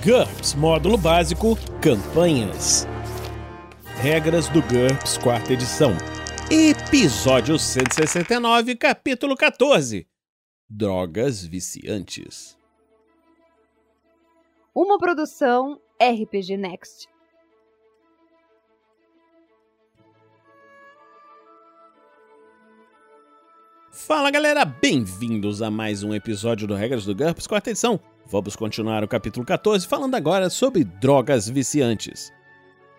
GURPS Módulo Básico Campanhas. Regras do GURPS, quarta edição. Episódio 169, capítulo 14. Drogas viciantes. Uma produção RPG Next. Fala galera, bem-vindos a mais um episódio do Regras do GURPS, quarta edição. Vamos continuar o capítulo 14 falando agora sobre drogas viciantes.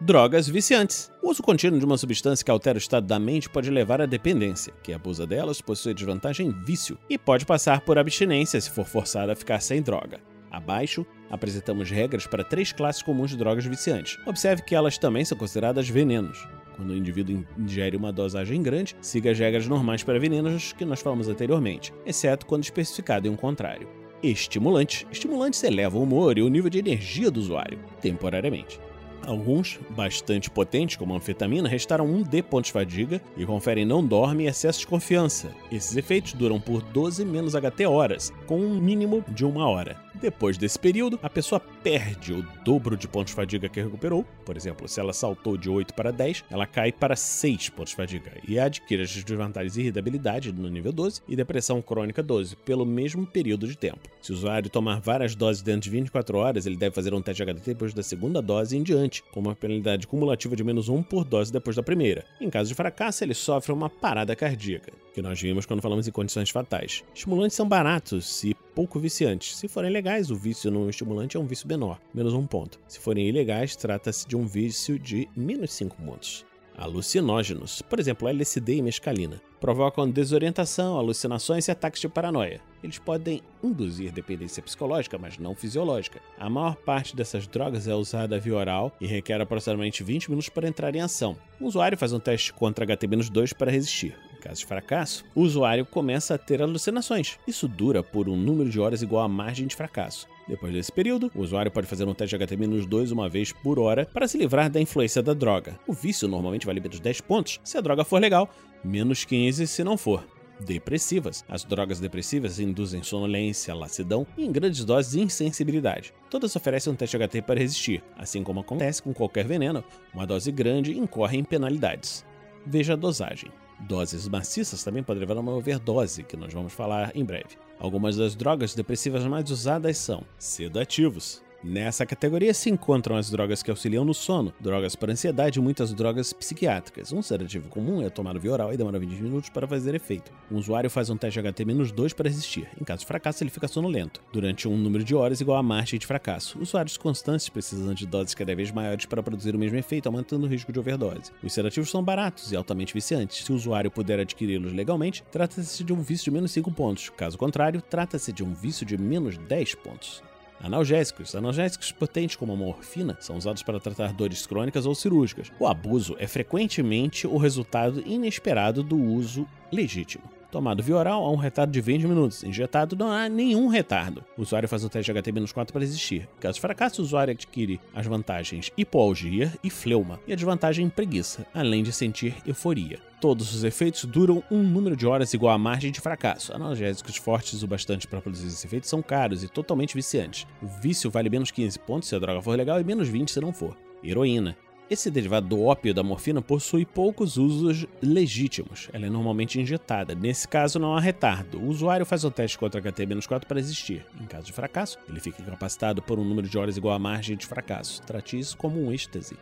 Drogas viciantes. O uso contínuo de uma substância que altera o estado da mente pode levar à dependência. Quem abusa delas possui desvantagem vício e pode passar por abstinência se for forçado a ficar sem droga. Abaixo, apresentamos regras para três classes comuns de drogas viciantes. Observe que elas também são consideradas venenos. Quando o indivíduo ingere uma dosagem grande, siga as regras normais para venenos que nós falamos anteriormente, exceto quando especificado em um contrário. Estimulantes. Estimulantes elevam o humor e o nível de energia do usuário, temporariamente. Alguns, bastante potentes, como a anfetamina, restaram 1D pontos de fadiga e conferem não dorme e excesso de confiança. Esses efeitos duram por 12 menos HT horas, com um mínimo de uma hora. Depois desse período, a pessoa perde o dobro de pontos de fadiga que recuperou. Por exemplo, se ela saltou de 8 para 10, ela cai para 6 pontos de fadiga e adquire as desvantagens de irritabilidade no nível 12 e depressão crônica 12 pelo mesmo período de tempo. Se o usuário tomar várias doses dentro de 24 horas, ele deve fazer um teste de HDT depois da segunda dose em diante, com uma penalidade cumulativa de menos 1 por dose depois da primeira. Em caso de fracasso, ele sofre uma parada cardíaca, que nós vimos quando falamos em condições fatais. Estimulantes são baratos e pouco viciantes. Se forem legais, o vício no estimulante é um vício menor, menos um ponto. Se forem ilegais, trata-se de um vício de menos 5 pontos. Alucinógenos, por exemplo, LSD e mescalina, provocam desorientação, alucinações e ataques de paranoia. Eles podem induzir dependência psicológica, mas não fisiológica. A maior parte dessas drogas é usada via oral e requer aproximadamente 20 minutos para entrar em ação. O usuário faz um teste contra HT-2 para resistir. Em caso de fracasso, o usuário começa a ter alucinações. Isso dura por um número de horas igual à margem de fracasso. Depois desse período, o usuário pode fazer um teste de HT-2 uma vez por hora para se livrar da influência da droga. O vício normalmente vale menos 10 pontos se a droga for legal, menos 15 se não for. Depressivas. As drogas depressivas induzem sonolência, lassidão e, em grandes doses, insensibilidade. Todas oferecem um teste HT para resistir. Assim como acontece com qualquer veneno, uma dose grande incorre em penalidades. Veja a dosagem. Doses maciças também podem levar a uma overdose, que nós vamos falar em breve. Algumas das drogas depressivas mais usadas são sedativos, Nessa categoria se encontram as drogas que auxiliam no sono, drogas para ansiedade e muitas drogas psiquiátricas. Um sedativo comum é tomado via oral e demora 20 minutos para fazer efeito. Um usuário faz um teste HT-2 para resistir. Em caso de fracasso, ele fica sonolento, durante um número de horas igual à margem de fracasso. Usuários constantes precisam de doses cada vez maiores para produzir o mesmo efeito, aumentando o risco de overdose. Os sedativos são baratos e altamente viciantes. Se o usuário puder adquiri-los legalmente, trata-se de um vício de menos 5 pontos. Caso contrário, trata-se de um vício de menos 10 pontos. Analgésicos. Analgésicos potentes como a morfina são usados para tratar dores crônicas ou cirúrgicas. O abuso é frequentemente o resultado inesperado do uso legítimo. Tomado via oral, há um retardo de 20 minutos. Injetado, não há nenhum retardo. O usuário faz o teste de HT-4 para existir. Caso de fracasso, o usuário adquire as vantagens hipoalgia e fleuma, e a desvantagem preguiça, além de sentir euforia. Todos os efeitos duram um número de horas igual à margem de fracasso. Analgésicos fortes o bastante para produzir esses efeitos são caros e totalmente viciantes. O vício vale menos 15 pontos se a droga for legal e menos 20 se não for. Heroína. Esse derivado do ópio da morfina possui poucos usos legítimos. Ela é normalmente injetada. Nesse caso, não há retardo. O usuário faz o teste contra HT-4 para existir. Em caso de fracasso, ele fica incapacitado por um número de horas igual à margem de fracasso. Trate isso como um êxtase.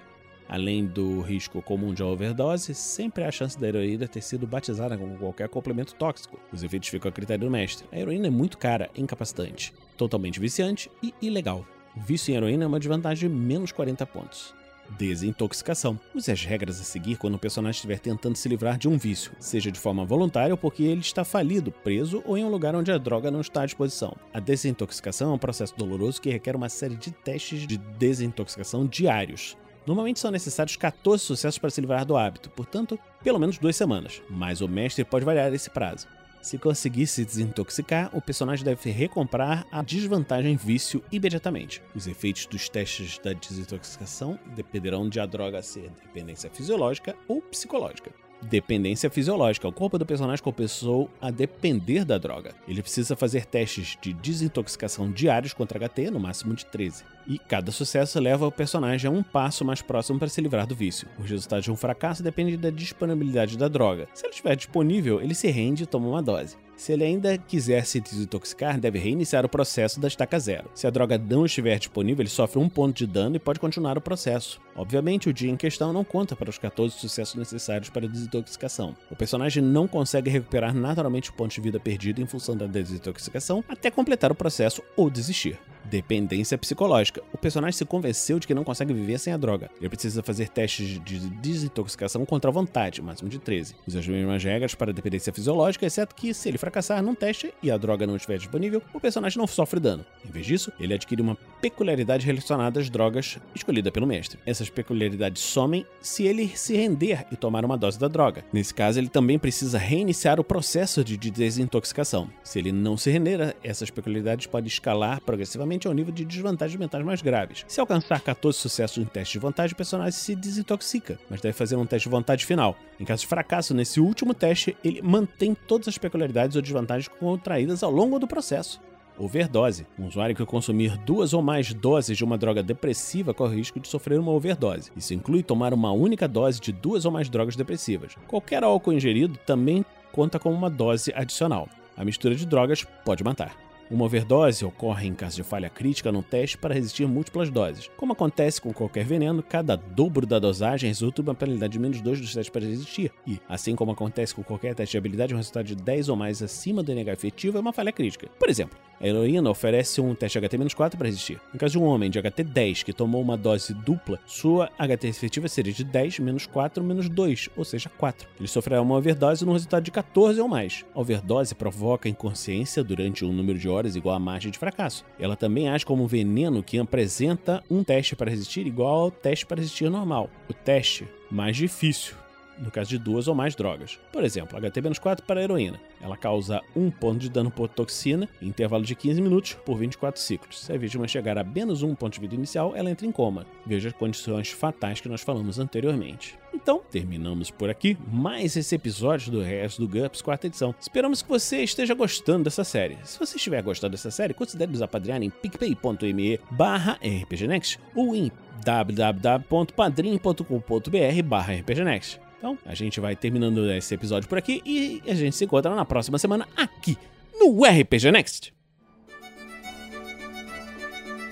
Além do risco comum de overdose, sempre há a chance da heroína ter sido batizada com qualquer complemento tóxico. Os efeitos ficam a critério do mestre. A heroína é muito cara, incapacitante, totalmente viciante e ilegal. O vício em heroína é uma desvantagem de menos 40 pontos. Desintoxicação. Use as regras a seguir quando o personagem estiver tentando se livrar de um vício, seja de forma voluntária ou porque ele está falido, preso ou em um lugar onde a droga não está à disposição. A desintoxicação é um processo doloroso que requer uma série de testes de desintoxicação diários. Normalmente são necessários 14 sucessos para se livrar do hábito, portanto, pelo menos duas semanas, mas o mestre pode variar esse prazo. Se conseguir se desintoxicar, o personagem deve recomprar a desvantagem vício imediatamente. Os efeitos dos testes da desintoxicação dependerão de a droga ser dependência fisiológica ou psicológica. Dependência fisiológica. O corpo do personagem começou a depender da droga. Ele precisa fazer testes de desintoxicação diários contra HT, no máximo de 13. E cada sucesso leva o personagem a um passo mais próximo para se livrar do vício. Os resultados de um fracasso dependem da disponibilidade da droga. Se ela estiver disponível, ele se rende e toma uma dose. Se ele ainda quiser se desintoxicar, deve reiniciar o processo da estaca zero. Se a droga não estiver disponível, ele sofre um ponto de dano e pode continuar o processo. Obviamente, o dia em questão não conta para os 14 sucessos necessários para a desintoxicação. O personagem não consegue recuperar naturalmente o ponto de vida perdido em função da desintoxicação até completar o processo ou desistir. Dependência psicológica. O personagem se convenceu de que não consegue viver sem a droga. Ele precisa fazer testes de desintoxicação contra a vontade, máximo de 13. Usa as mesmas regras para dependência fisiológica, exceto que se ele fracassar num teste e a droga não estiver disponível, o personagem não sofre dano. Em vez disso, ele adquire uma peculiaridade relacionada às drogas escolhida pelo mestre. Essas peculiaridades somem se ele se render e tomar uma dose da droga. Nesse caso, ele também precisa reiniciar o processo de desintoxicação. Se ele não se render, essas peculiaridades podem escalar progressivamente ao nível de desvantagens mentais mais graves. Se alcançar 14 sucessos em teste de vantagem, o personagem se desintoxica, mas deve fazer um teste de vontade final. Em caso de fracasso nesse último teste, ele mantém todas as peculiaridades ou desvantagens contraídas ao longo do processo. Overdose. Um usuário que consumir duas ou mais doses de uma droga depressiva corre risco de sofrer uma overdose. Isso inclui tomar uma única dose de duas ou mais drogas depressivas. Qualquer álcool ingerido também conta como uma dose adicional. A mistura de drogas pode matar. Uma overdose ocorre em caso de falha crítica no teste para resistir múltiplas doses. Como acontece com qualquer veneno, cada dobro da dosagem resulta em uma penalidade de menos 2 dos testes para resistir. E, assim como acontece com qualquer teste de habilidade, um resultado de 10 ou mais acima do NH efetivo é uma falha crítica. Por exemplo, a heroína oferece um teste HT-4 para resistir. No caso de um homem de HT 10 que tomou uma dose dupla, sua HT efetiva seria de 10 menos 4 menos 2, ou seja, 4. Ele sofrerá uma overdose no resultado de 14 ou mais. A overdose provoca inconsciência durante um número de horas igual à margem de fracasso. Ela também age como um veneno que apresenta um teste para resistir igual ao teste para resistir normal. O teste mais difícil no caso de duas ou mais drogas. Por exemplo, HT-4 para a heroína. Ela causa um ponto de dano por toxina em intervalo de 15 minutos por 24 ciclos. Se a vítima chegar a menos um ponto de vida inicial, ela entra em coma. Veja as condições fatais que nós falamos anteriormente. Então, terminamos por aqui mais esse episódio do Resto do GURPS, quarta edição. Esperamos que você esteja gostando dessa série. Se você estiver gostando dessa série, considere nos apadrinhar em picpay.me barra rpgnext ou em www.padrim.com.br barra rpgnext. Então, a gente vai terminando esse episódio por aqui e a gente se encontra na próxima semana aqui no RPG Next.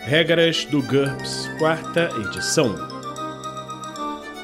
Regras do GURPS, quarta edição.